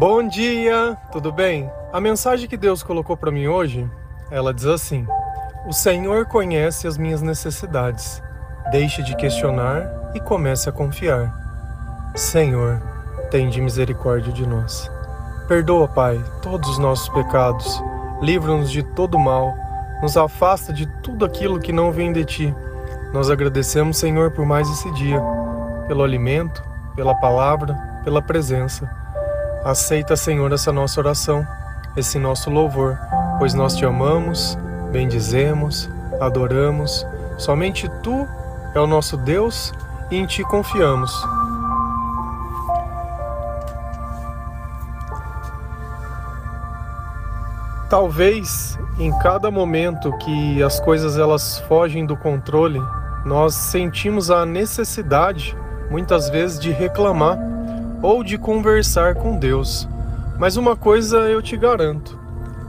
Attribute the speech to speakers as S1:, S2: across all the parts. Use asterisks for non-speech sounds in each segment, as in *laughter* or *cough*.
S1: Bom dia, tudo bem? A mensagem que Deus colocou para mim hoje, ela diz assim: O Senhor conhece as minhas necessidades. Deixe de questionar e comece a confiar. Senhor, tende misericórdia de nós. Perdoa, Pai, todos os nossos pecados. Livra-nos de todo mal. Nos afasta de tudo aquilo que não vem de ti. Nós agradecemos, Senhor, por mais esse dia, pelo alimento, pela palavra, pela presença. Aceita, Senhor, essa nossa oração, esse nosso louvor, pois nós te amamos, bendizemos, adoramos. Somente tu é o nosso Deus e em ti confiamos. Talvez em cada momento que as coisas elas fogem do controle, nós sentimos a necessidade, muitas vezes, de reclamar ou de conversar com Deus. Mas uma coisa eu te garanto: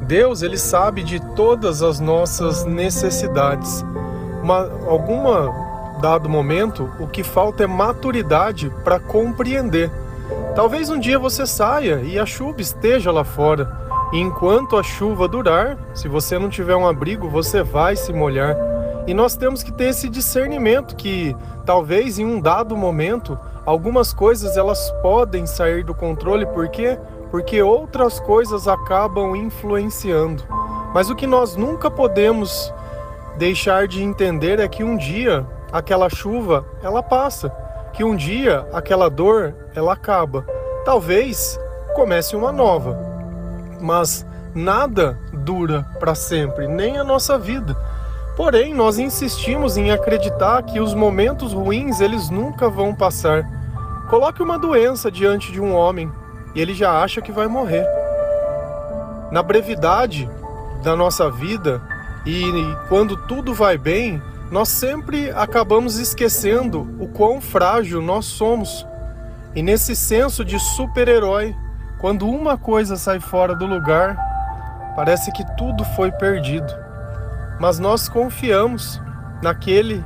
S1: Deus ele sabe de todas as nossas necessidades. Uma, alguma dado momento, o que falta é maturidade para compreender. Talvez um dia você saia e a chuva esteja lá fora. E enquanto a chuva durar, se você não tiver um abrigo, você vai se molhar. E nós temos que ter esse discernimento que talvez em um dado momento algumas coisas elas podem sair do controle, por quê? Porque outras coisas acabam influenciando. Mas o que nós nunca podemos deixar de entender é que um dia aquela chuva ela passa, que um dia aquela dor ela acaba. Talvez comece uma nova. Mas nada dura para sempre, nem a nossa vida. Porém, nós insistimos em acreditar que os momentos ruins eles nunca vão passar. Coloque uma doença diante de um homem e ele já acha que vai morrer. Na brevidade da nossa vida e quando tudo vai bem, nós sempre acabamos esquecendo o quão frágil nós somos. E nesse senso de super-herói, quando uma coisa sai fora do lugar, parece que tudo foi perdido mas nós confiamos naquele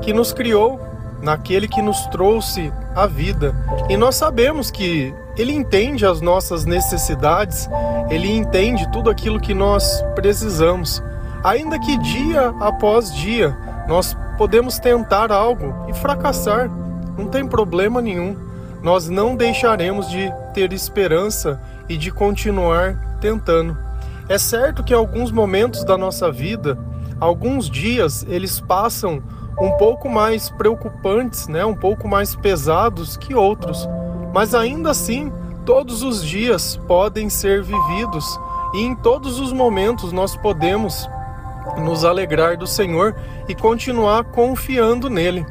S1: que nos criou, naquele que nos trouxe a vida. E nós sabemos que ele entende as nossas necessidades, ele entende tudo aquilo que nós precisamos. Ainda que dia após dia nós podemos tentar algo e fracassar, não tem problema nenhum. Nós não deixaremos de ter esperança e de continuar tentando. É certo que alguns momentos da nossa vida, alguns dias eles passam um pouco mais preocupantes, né, um pouco mais pesados que outros, mas ainda assim, todos os dias podem ser vividos. E em todos os momentos nós podemos nos alegrar do Senhor e continuar confiando nele.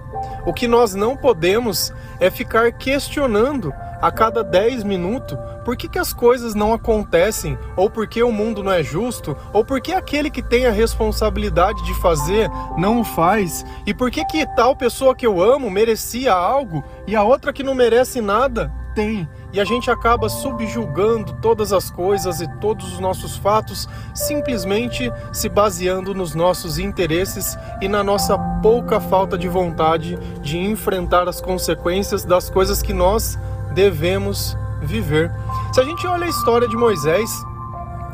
S1: O que nós não podemos é ficar questionando a cada 10 minutos por que, que as coisas não acontecem, ou por que o mundo não é justo, ou por que aquele que tem a responsabilidade de fazer não o faz, e por que, que tal pessoa que eu amo merecia algo e a outra que não merece nada tem. E a gente acaba subjugando todas as coisas e todos os nossos fatos simplesmente se baseando nos nossos interesses e na nossa pouca falta de vontade de enfrentar as consequências das coisas que nós devemos viver. Se a gente olha a história de Moisés,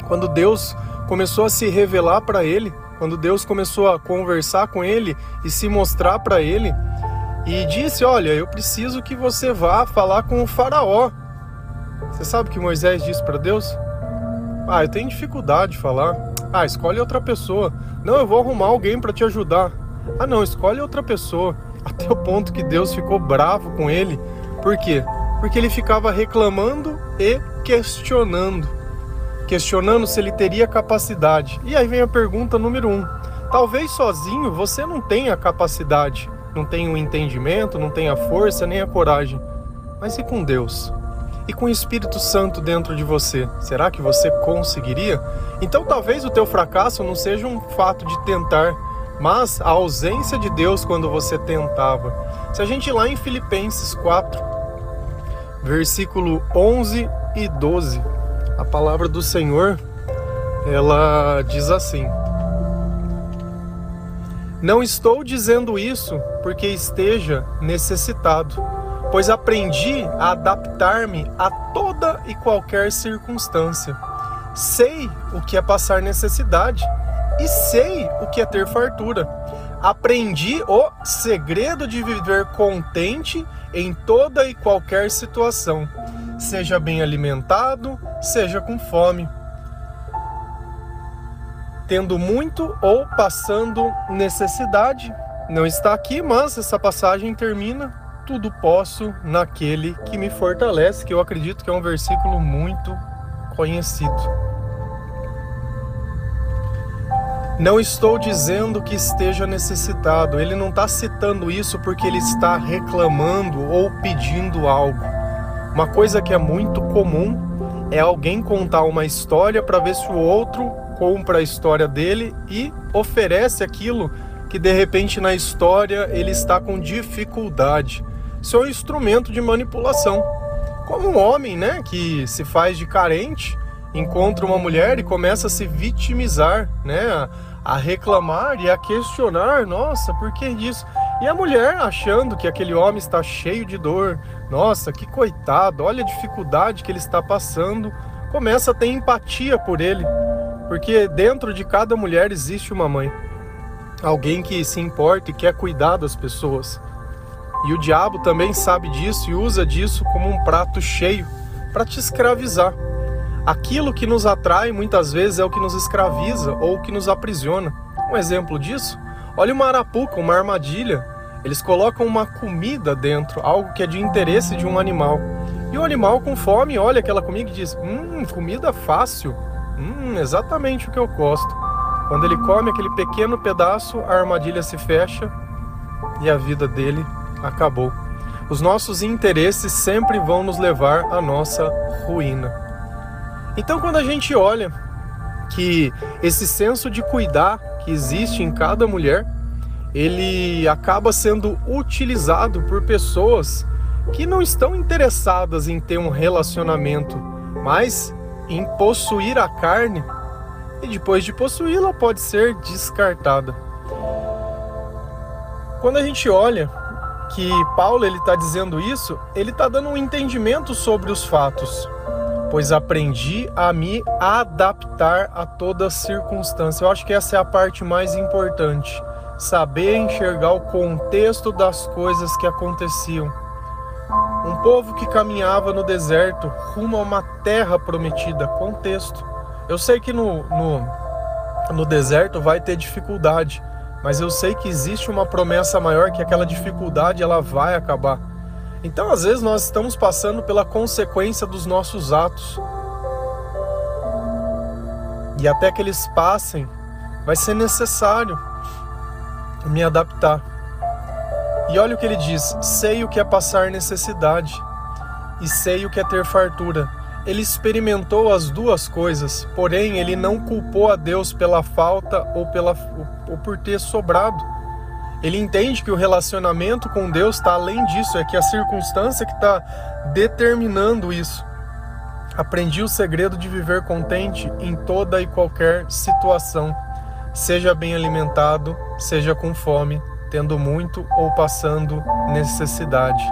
S1: quando Deus começou a se revelar para ele, quando Deus começou a conversar com ele e se mostrar para ele, e disse: Olha, eu preciso que você vá falar com o Faraó. Você sabe o que Moisés disse para Deus? Ah, eu tenho dificuldade de falar. Ah, escolhe outra pessoa. Não, eu vou arrumar alguém para te ajudar. Ah, não, escolhe outra pessoa. *laughs* Até o ponto que Deus ficou bravo com ele. Por quê? Porque ele ficava reclamando e questionando. Questionando se ele teria capacidade. E aí vem a pergunta número um: talvez sozinho você não tenha capacidade, não tenha o entendimento, não tenha a força nem a coragem. Mas e com Deus? E com o Espírito Santo dentro de você, será que você conseguiria? Então talvez o teu fracasso não seja um fato de tentar, mas a ausência de Deus quando você tentava. Se a gente lá em Filipenses 4, versículo 11 e 12. A palavra do Senhor, ela diz assim: Não estou dizendo isso porque esteja necessitado, pois aprendi a adaptar-me a toda e qualquer circunstância. Sei o que é passar necessidade e sei o que é ter fartura. Aprendi o segredo de viver contente em toda e qualquer situação, seja bem alimentado, seja com fome, tendo muito ou passando necessidade. Não está aqui, mas essa passagem termina tudo posso naquele que me fortalece, que eu acredito que é um versículo muito conhecido. Não estou dizendo que esteja necessitado, ele não está citando isso porque ele está reclamando ou pedindo algo. Uma coisa que é muito comum é alguém contar uma história para ver se o outro compra a história dele e oferece aquilo que de repente na história ele está com dificuldade. Isso é um instrumento de manipulação. Como um homem, né, que se faz de carente, encontra uma mulher e começa a se vitimizar, né? A reclamar e a questionar, nossa, por que isso? E a mulher achando que aquele homem está cheio de dor, nossa, que coitado, olha a dificuldade que ele está passando, começa a ter empatia por ele, porque dentro de cada mulher existe uma mãe, alguém que se importa e quer cuidar das pessoas. E o diabo também sabe disso e usa disso como um prato cheio para te escravizar. Aquilo que nos atrai muitas vezes é o que nos escraviza ou o que nos aprisiona. Um exemplo disso, olha uma arapuca, uma armadilha. Eles colocam uma comida dentro, algo que é de interesse de um animal. E o animal com fome olha aquela comida e diz: Hum, comida fácil. Hum, exatamente o que eu gosto. Quando ele come aquele pequeno pedaço, a armadilha se fecha e a vida dele acabou. Os nossos interesses sempre vão nos levar à nossa ruína. Então, quando a gente olha que esse senso de cuidar que existe em cada mulher, ele acaba sendo utilizado por pessoas que não estão interessadas em ter um relacionamento, mas em possuir a carne e depois de possuí-la pode ser descartada. Quando a gente olha que Paulo ele está dizendo isso, ele está dando um entendimento sobre os fatos pois aprendi a me adaptar a toda circunstância. Eu acho que essa é a parte mais importante, saber enxergar o contexto das coisas que aconteciam. Um povo que caminhava no deserto rumo a uma terra prometida, contexto. Eu sei que no, no, no deserto vai ter dificuldade, mas eu sei que existe uma promessa maior que aquela dificuldade ela vai acabar. Então, às vezes, nós estamos passando pela consequência dos nossos atos. E até que eles passem, vai ser necessário me adaptar. E olha o que ele diz: sei o que é passar necessidade e sei o que é ter fartura. Ele experimentou as duas coisas, porém ele não culpou a Deus pela falta ou, pela, ou por ter sobrado. Ele entende que o relacionamento com Deus está além disso, é que a circunstância que está determinando isso. Aprendi o segredo de viver contente em toda e qualquer situação, seja bem alimentado, seja com fome, tendo muito ou passando necessidade.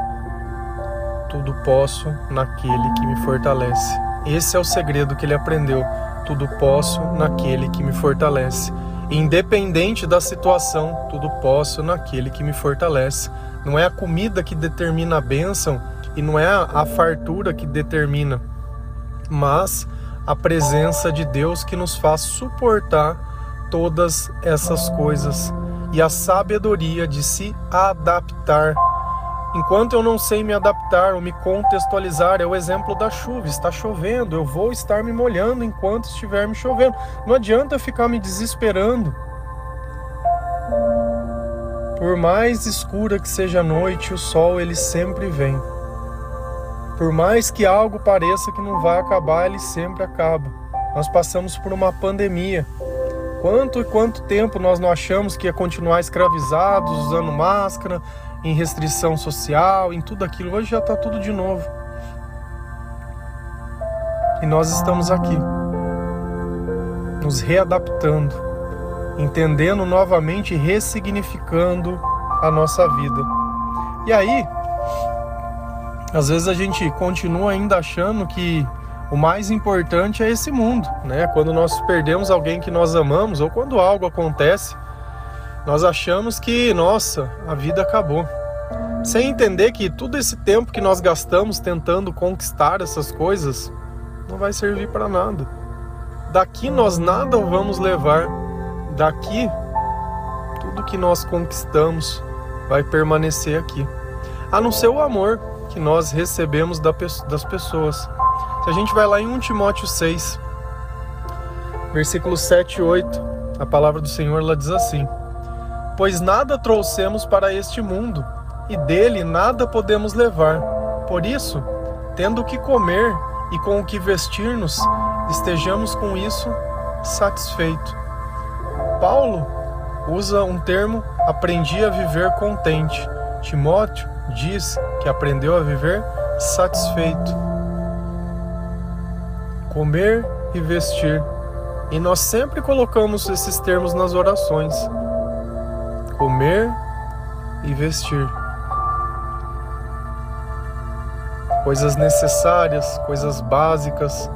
S1: Tudo posso naquele que me fortalece. Esse é o segredo que ele aprendeu. Tudo posso naquele que me fortalece. Independente da situação, tudo posso naquele que me fortalece. Não é a comida que determina a bênção e não é a fartura que determina, mas a presença de Deus que nos faz suportar todas essas coisas e a sabedoria de se adaptar Enquanto eu não sei me adaptar ou me contextualizar, é o exemplo da chuva. Está chovendo, eu vou estar me molhando enquanto estiver me chovendo. Não adianta ficar me desesperando. Por mais escura que seja a noite, o sol ele sempre vem. Por mais que algo pareça que não vai acabar, ele sempre acaba. Nós passamos por uma pandemia. Quanto e quanto tempo nós não achamos que ia continuar escravizados, usando máscara, em restrição social, em tudo aquilo. Hoje já está tudo de novo. E nós estamos aqui, nos readaptando, entendendo novamente ressignificando a nossa vida. E aí, Às vezes a gente continua ainda achando que o mais importante é esse mundo, né? Quando nós perdemos alguém que nós amamos ou quando algo acontece, nós achamos que, nossa, a vida acabou. Sem entender que todo esse tempo que nós gastamos tentando conquistar essas coisas não vai servir para nada. Daqui nós nada vamos levar. Daqui tudo que nós conquistamos vai permanecer aqui. A não ser o amor que nós recebemos das pessoas. Se a gente vai lá em 1 Timóteo 6, versículos 7 e 8, a palavra do Senhor ela diz assim: Pois nada trouxemos para este mundo, e dele nada podemos levar. Por isso, tendo o que comer e com o que vestir-nos, estejamos com isso satisfeito. Paulo usa um termo aprendi a viver contente. Timóteo diz que aprendeu a viver satisfeito. Comer e vestir. E nós sempre colocamos esses termos nas orações. Comer e vestir. Coisas necessárias, coisas básicas,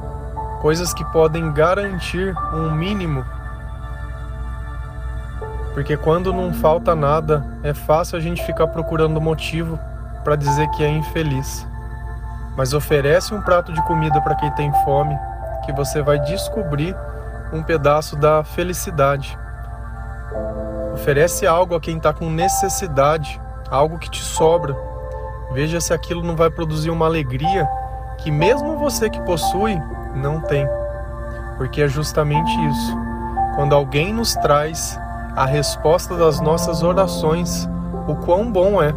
S1: coisas que podem garantir um mínimo porque quando não falta nada, é fácil a gente ficar procurando motivo para dizer que é infeliz. Mas oferece um prato de comida para quem tem fome, que você vai descobrir um pedaço da felicidade. Oferece algo a quem está com necessidade, algo que te sobra. Veja se aquilo não vai produzir uma alegria que, mesmo você que possui, não tem. Porque é justamente isso. Quando alguém nos traz a resposta das nossas orações, o quão bom é,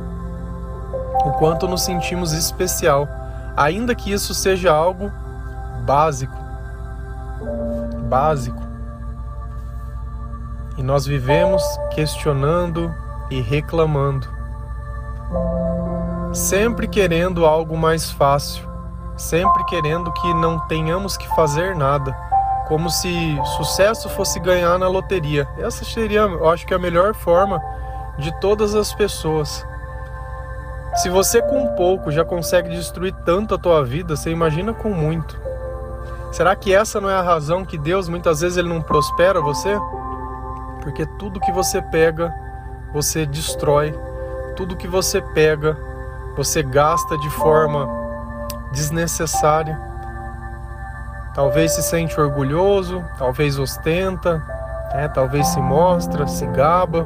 S1: o quanto nos sentimos especial, ainda que isso seja algo básico. Básico. E nós vivemos questionando e reclamando, sempre querendo algo mais fácil, sempre querendo que não tenhamos que fazer nada como se sucesso fosse ganhar na loteria. Essa seria, eu acho que a melhor forma de todas as pessoas. Se você com pouco já consegue destruir tanto a tua vida, você imagina com muito. Será que essa não é a razão que Deus muitas vezes ele não prospera você? Porque tudo que você pega, você destrói. Tudo que você pega, você gasta de forma desnecessária. Talvez se sente orgulhoso, talvez ostenta, né? talvez se mostra, se gaba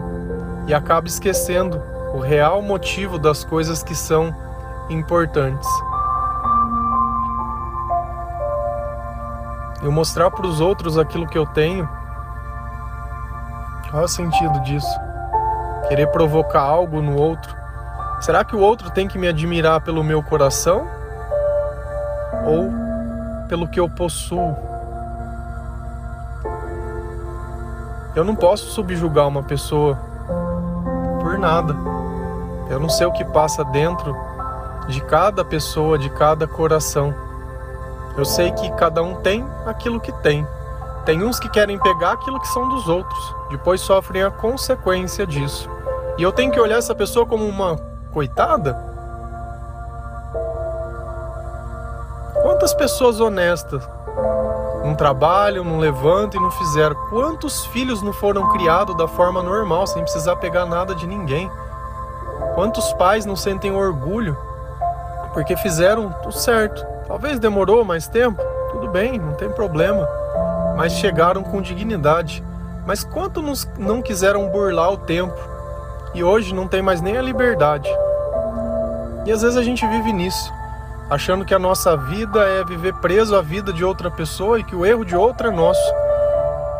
S1: e acaba esquecendo o real motivo das coisas que são importantes. Eu mostrar para os outros aquilo que eu tenho, qual é o sentido disso? Querer provocar algo no outro? Será que o outro tem que me admirar pelo meu coração? Ou pelo que eu possuo. Eu não posso subjugar uma pessoa por nada. Eu não sei o que passa dentro de cada pessoa, de cada coração. Eu sei que cada um tem aquilo que tem. Tem uns que querem pegar aquilo que são dos outros, depois sofrem a consequência disso. E eu tenho que olhar essa pessoa como uma coitada? Quantas pessoas honestas não trabalham, não levantam e não fizeram? Quantos filhos não foram criados da forma normal, sem precisar pegar nada de ninguém? Quantos pais não sentem orgulho porque fizeram o certo? Talvez demorou mais tempo, tudo bem, não tem problema, mas chegaram com dignidade. Mas quantos não quiseram burlar o tempo e hoje não tem mais nem a liberdade? E às vezes a gente vive nisso achando que a nossa vida é viver preso à vida de outra pessoa e que o erro de outra é nosso.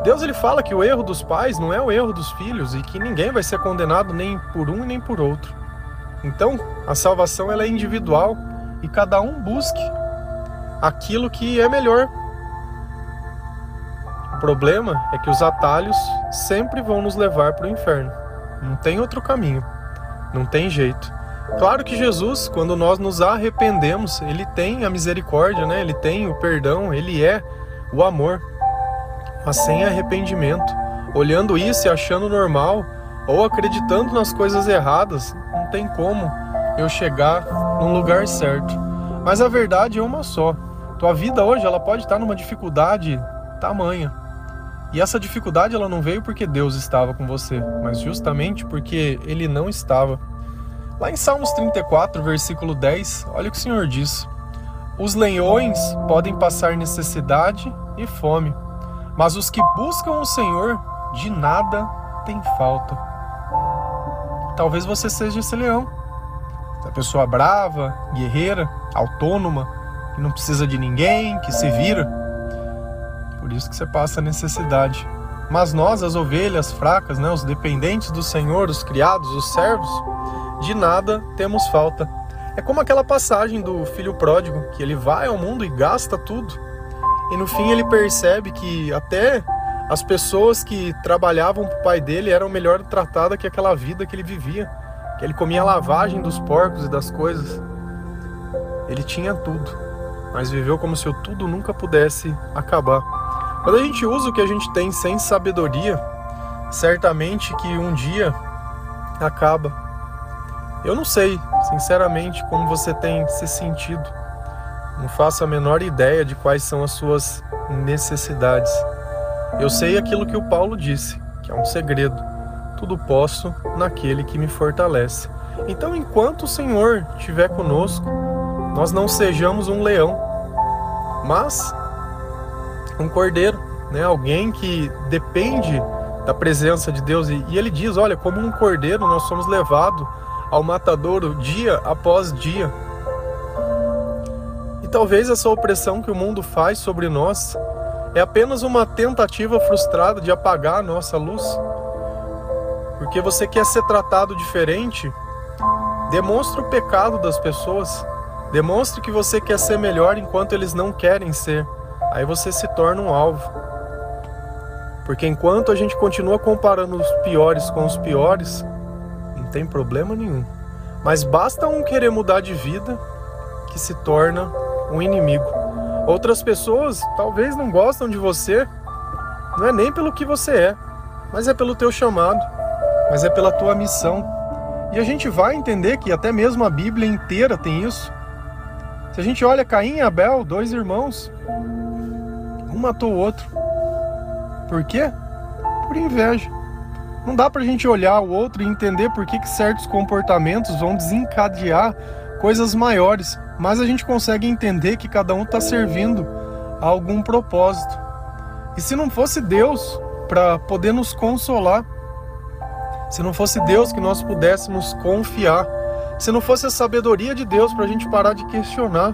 S1: Deus ele fala que o erro dos pais não é o erro dos filhos e que ninguém vai ser condenado nem por um nem por outro. Então, a salvação ela é individual e cada um busque aquilo que é melhor. O problema é que os atalhos sempre vão nos levar para o inferno. Não tem outro caminho. Não tem jeito. Claro que Jesus, quando nós nos arrependemos, ele tem a misericórdia, né? Ele tem o perdão, ele é o amor. Mas sem arrependimento, olhando isso e achando normal ou acreditando nas coisas erradas, não tem como eu chegar no lugar certo. Mas a verdade é uma só. Tua vida hoje ela pode estar numa dificuldade tamanha. E essa dificuldade ela não veio porque Deus estava com você, mas justamente porque ele não estava. Lá em Salmos 34, versículo 10, olha o que o Senhor diz: Os leões podem passar necessidade e fome, mas os que buscam o Senhor de nada têm falta. Talvez você seja esse leão. Essa pessoa brava, guerreira, autônoma, que não precisa de ninguém, que se vira. Por isso que você passa necessidade. Mas nós, as ovelhas fracas, né, os dependentes do Senhor, os criados, os servos, de nada temos falta. É como aquela passagem do filho pródigo, que ele vai ao mundo e gasta tudo. E no fim ele percebe que até as pessoas que trabalhavam para o pai dele eram melhor tratadas que aquela vida que ele vivia. Que ele comia a lavagem dos porcos e das coisas. Ele tinha tudo, mas viveu como se o tudo nunca pudesse acabar. Quando a gente usa o que a gente tem sem sabedoria, certamente que um dia acaba. Eu não sei, sinceramente, como você tem se sentido. Não faço a menor ideia de quais são as suas necessidades. Eu sei aquilo que o Paulo disse, que é um segredo. Tudo posso naquele que me fortalece. Então, enquanto o Senhor estiver conosco, nós não sejamos um leão, mas um cordeiro, né? Alguém que depende da presença de Deus e, e ele diz, olha, como um cordeiro nós somos levados ao matadouro dia após dia. E talvez essa opressão que o mundo faz sobre nós é apenas uma tentativa frustrada de apagar a nossa luz. Porque você quer ser tratado diferente, demonstra o pecado das pessoas. Demonstre que você quer ser melhor enquanto eles não querem ser. Aí você se torna um alvo. Porque enquanto a gente continua comparando os piores com os piores, tem problema nenhum. Mas basta um querer mudar de vida que se torna um inimigo. Outras pessoas talvez não gostam de você, não é nem pelo que você é, mas é pelo teu chamado, mas é pela tua missão. E a gente vai entender que até mesmo a Bíblia inteira tem isso. Se a gente olha Caim e Abel, dois irmãos, matou o outro. Por quê? Por inveja. Não dá pra gente olhar o outro e entender por que, que certos comportamentos vão desencadear coisas maiores, mas a gente consegue entender que cada um está servindo a algum propósito. E se não fosse Deus para poder nos consolar, se não fosse Deus que nós pudéssemos confiar, se não fosse a sabedoria de Deus para a gente parar de questionar,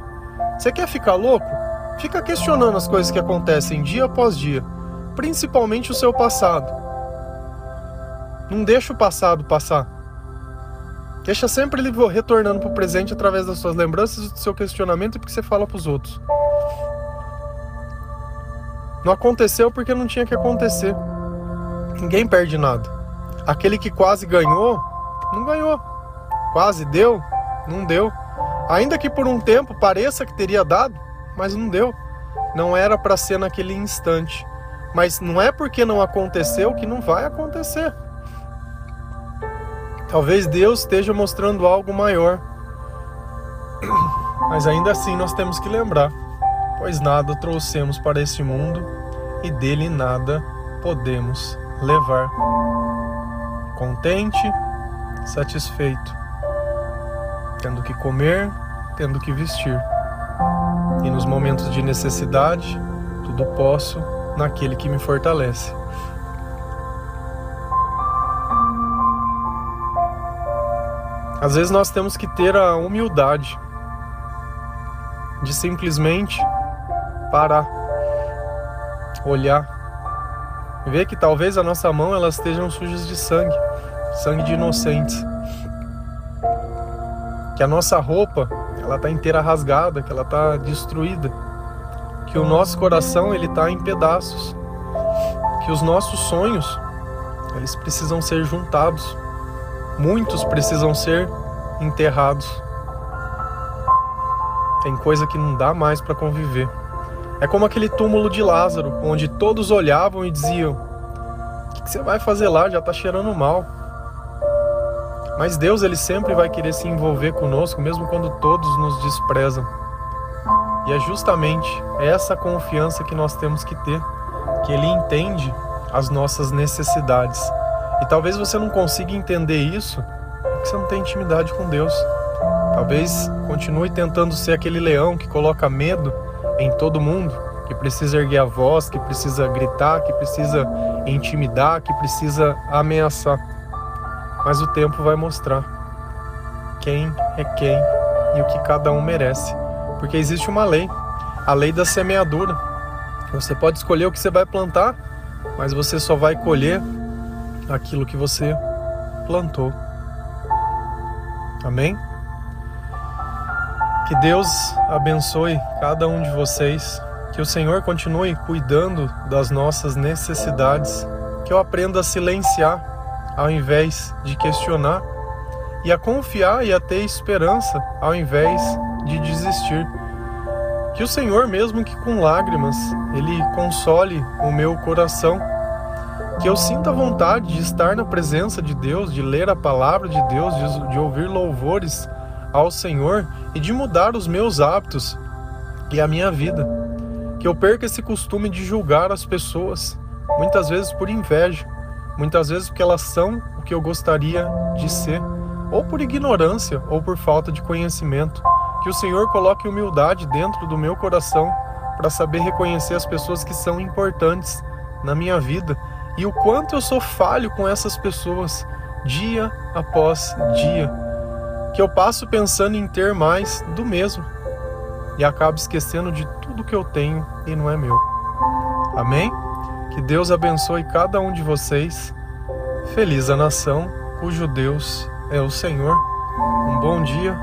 S1: você quer ficar louco? Fica questionando as coisas que acontecem dia após dia, principalmente o seu passado. Não deixa o passado passar. Deixa sempre ele retornando para o presente através das suas lembranças, do seu questionamento e porque você fala para os outros. Não aconteceu porque não tinha que acontecer. Ninguém perde nada. Aquele que quase ganhou, não ganhou. Quase deu, não deu. Ainda que por um tempo pareça que teria dado, mas não deu. Não era para ser naquele instante. Mas não é porque não aconteceu que não vai acontecer. Talvez Deus esteja mostrando algo maior. *clears throat* Mas ainda assim nós temos que lembrar, pois nada trouxemos para este mundo e dele nada podemos levar. Contente, satisfeito, tendo que comer, tendo que vestir. E nos momentos de necessidade, tudo posso naquele que me fortalece. Às vezes nós temos que ter a humildade de simplesmente parar, olhar, ver que talvez a nossa mão elas estejam sujas de sangue, sangue de inocentes, que a nossa roupa ela está inteira rasgada, que ela está destruída, que o nosso coração ele está em pedaços, que os nossos sonhos eles precisam ser juntados Muitos precisam ser enterrados. Tem coisa que não dá mais para conviver. É como aquele túmulo de Lázaro, onde todos olhavam e diziam: O que você vai fazer lá? Já está cheirando mal. Mas Deus ele sempre vai querer se envolver conosco, mesmo quando todos nos desprezam. E é justamente essa confiança que nós temos que ter, que Ele entende as nossas necessidades. E talvez você não consiga entender isso porque você não tem intimidade com Deus. Talvez continue tentando ser aquele leão que coloca medo em todo mundo, que precisa erguer a voz, que precisa gritar, que precisa intimidar, que precisa ameaçar. Mas o tempo vai mostrar quem é quem e o que cada um merece. Porque existe uma lei, a lei da semeadura. Você pode escolher o que você vai plantar, mas você só vai colher aquilo que você plantou. Amém? Que Deus abençoe cada um de vocês, que o Senhor continue cuidando das nossas necessidades, que eu aprenda a silenciar ao invés de questionar e a confiar e a ter esperança ao invés de desistir. Que o Senhor, mesmo que com lágrimas, ele console o meu coração que eu sinta vontade de estar na presença de Deus, de ler a palavra de Deus, de, de ouvir louvores ao Senhor e de mudar os meus hábitos e a minha vida. Que eu perca esse costume de julgar as pessoas, muitas vezes por inveja, muitas vezes porque elas são o que eu gostaria de ser, ou por ignorância ou por falta de conhecimento. Que o Senhor coloque humildade dentro do meu coração para saber reconhecer as pessoas que são importantes na minha vida e o quanto eu sou falho com essas pessoas dia após dia, que eu passo pensando em ter mais do mesmo e acabo esquecendo de tudo que eu tenho e não é meu. Amém? Que Deus abençoe cada um de vocês. Feliz a nação cujo Deus é o Senhor. Um bom dia,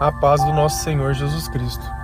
S1: a paz do nosso Senhor Jesus Cristo.